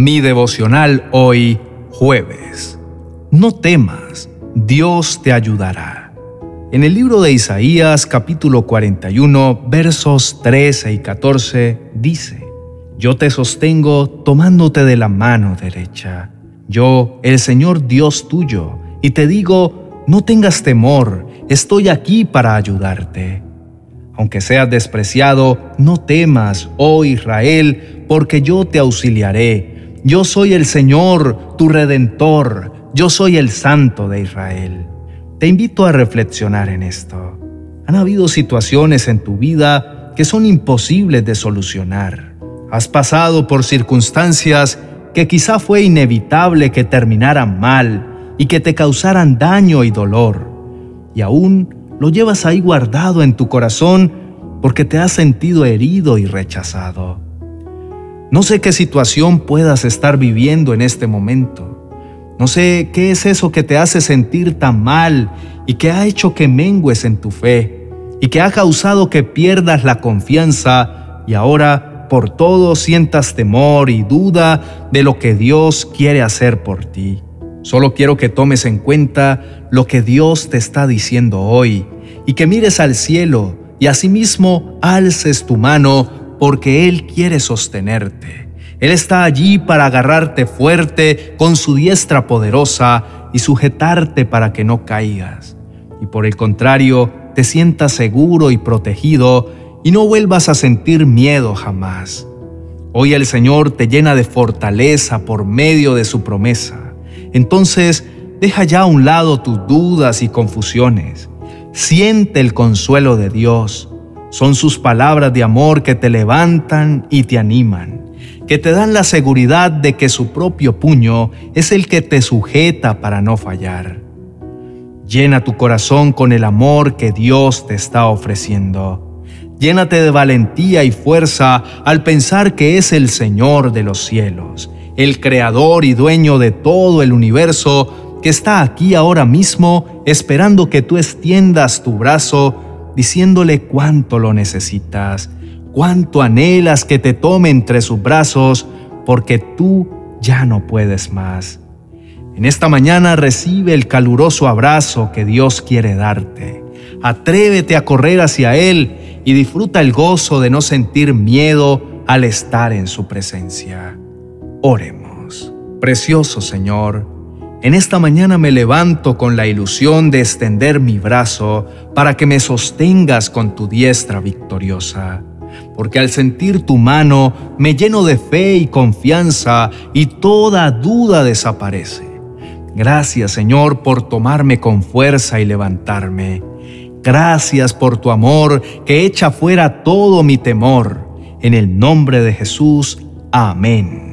Mi devocional hoy, jueves. No temas, Dios te ayudará. En el libro de Isaías capítulo 41 versos 13 y 14 dice, Yo te sostengo tomándote de la mano derecha, yo, el Señor Dios tuyo, y te digo, no tengas temor, estoy aquí para ayudarte. Aunque seas despreciado, no temas, oh Israel, porque yo te auxiliaré yo soy el Señor, tu redentor, yo soy el Santo de Israel. Te invito a reflexionar en esto. Han habido situaciones en tu vida que son imposibles de solucionar. Has pasado por circunstancias que quizá fue inevitable que terminaran mal y que te causaran daño y dolor. Y aún lo llevas ahí guardado en tu corazón porque te has sentido herido y rechazado. No sé qué situación puedas estar viviendo en este momento. No sé qué es eso que te hace sentir tan mal y que ha hecho que mengues en tu fe y que ha causado que pierdas la confianza y ahora por todo sientas temor y duda de lo que Dios quiere hacer por ti. Solo quiero que tomes en cuenta lo que Dios te está diciendo hoy y que mires al cielo y asimismo alces tu mano porque Él quiere sostenerte. Él está allí para agarrarte fuerte con su diestra poderosa y sujetarte para que no caigas. Y por el contrario, te sientas seguro y protegido y no vuelvas a sentir miedo jamás. Hoy el Señor te llena de fortaleza por medio de su promesa. Entonces, deja ya a un lado tus dudas y confusiones. Siente el consuelo de Dios son sus palabras de amor que te levantan y te animan, que te dan la seguridad de que su propio puño es el que te sujeta para no fallar. Llena tu corazón con el amor que Dios te está ofreciendo. Llénate de valentía y fuerza al pensar que es el Señor de los cielos, el Creador y dueño de todo el universo que está aquí ahora mismo esperando que tú extiendas tu brazo diciéndole cuánto lo necesitas, cuánto anhelas que te tome entre sus brazos, porque tú ya no puedes más. En esta mañana recibe el caluroso abrazo que Dios quiere darte. Atrévete a correr hacia Él y disfruta el gozo de no sentir miedo al estar en su presencia. Oremos. Precioso Señor, en esta mañana me levanto con la ilusión de extender mi brazo para que me sostengas con tu diestra victoriosa, porque al sentir tu mano me lleno de fe y confianza y toda duda desaparece. Gracias Señor por tomarme con fuerza y levantarme. Gracias por tu amor que echa fuera todo mi temor. En el nombre de Jesús. Amén.